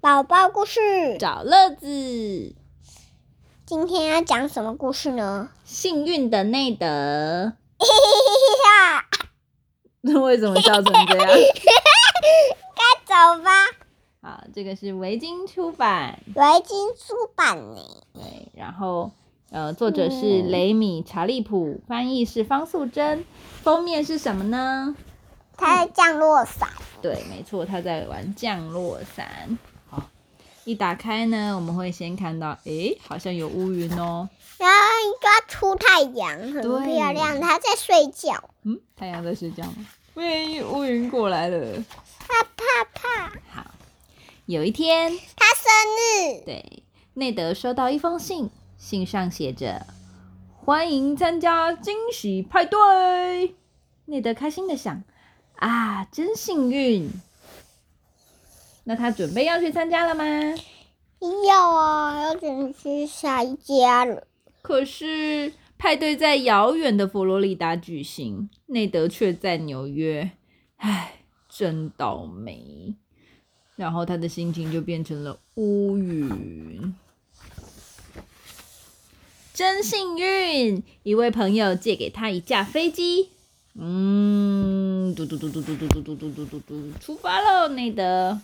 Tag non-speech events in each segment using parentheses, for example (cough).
宝宝故事，找乐子。今天要讲什么故事呢？幸运的内德。哈 (laughs) 那为什么笑成这样？(laughs) 该走吧。好，这个是维京出版，围巾出版呢。对，然后呃，作者是雷米查利普，翻译是方素珍，封面是什么呢？它在降落伞，对，没错，他在玩降落伞。好，一打开呢，我们会先看到，诶，好像有乌云哦。然后一抓出太阳，很漂亮。它在睡觉，嗯，太阳在睡觉吗？喂，乌云过来了。怕怕怕。好，有一天，他生日，对，内德收到一封信，信上写着：“欢迎参加惊喜派对。”内德开心的想：“啊，真幸运！”那他准备要去参加了吗？要啊，要准去下一家了。可是派对在遥远的佛罗里达举行，内德却在纽约，唉，真倒霉。然后他的心情就变成了乌云。真幸运，一位朋友借给他一架飞机。嗯，嘟嘟嘟嘟嘟嘟嘟嘟嘟嘟嘟嘟，出发喽，内德！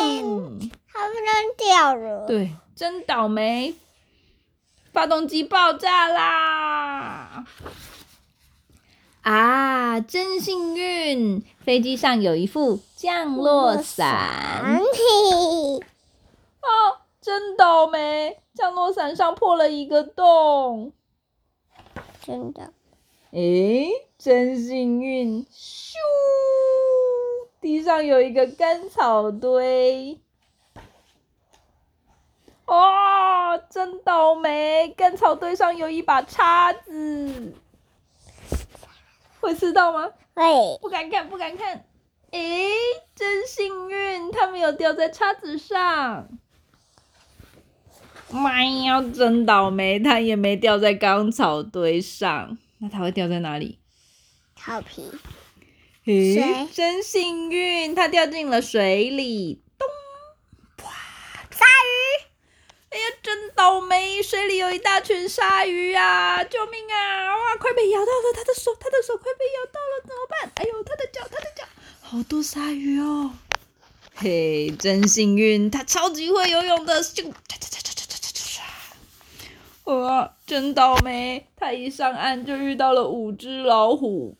哇，蹦！它不能掉了。对，真倒霉，发动机爆炸啦！啊，真幸运，飞机上有一副降落伞。嘿，哦，真倒霉，降落伞上破了一个洞。真的。诶，真幸运，咻！地上有一个干草堆。哇、真倒霉！干草堆上有一把叉子，会吃到吗？会，不敢看，不敢看。诶，真幸运，它没有掉在叉子上。妈呀，真倒霉，它也没掉在干草堆上。那它会掉在哪里？草皮。咦，真幸运，他掉进了水里，咚！哇，鲨鱼！哎呀，真倒霉，水里有一大群鲨鱼啊！救命啊！哇，快被咬到了，他的手，他的手快被咬到了，怎么办？哎呦，他的脚，他的脚，好多鲨鱼哦！嘿，真幸运，他超级会游泳的，就唰唰唰唰唰唰唰唰！哇，真倒霉，他一上岸就遇到了五只老虎！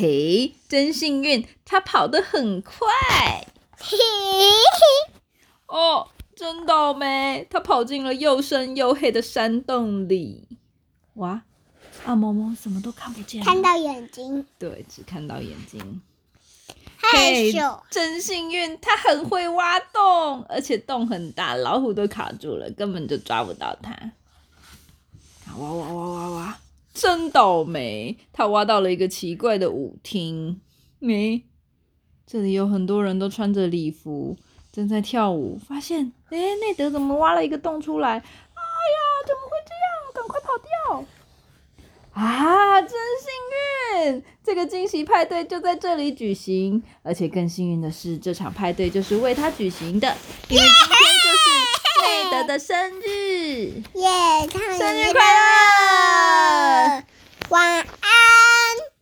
嘿，真幸运，它跑得很快。嘿，哦，真倒霉，它跑进了又深又黑的山洞里。哇，啊，萌萌什么都看不见，看到眼睛，对，只看到眼睛。害嘿羞。真幸运，它很会挖洞，而且洞很大，老虎都卡住了，根本就抓不到它。挖挖挖挖挖，真倒霉，他挖到了一个奇怪的舞厅。没，这里有很多人都穿着礼服，正在跳舞。发现，哎，内德怎么挖了一个洞出来？哎呀，怎么会这样？赶快跑掉！啊，真幸运！这个惊喜派对就在这里举行，而且更幸运的是，这场派对就是为他举行的，因为今天就是内德的生日。耶，他生日快乐！花。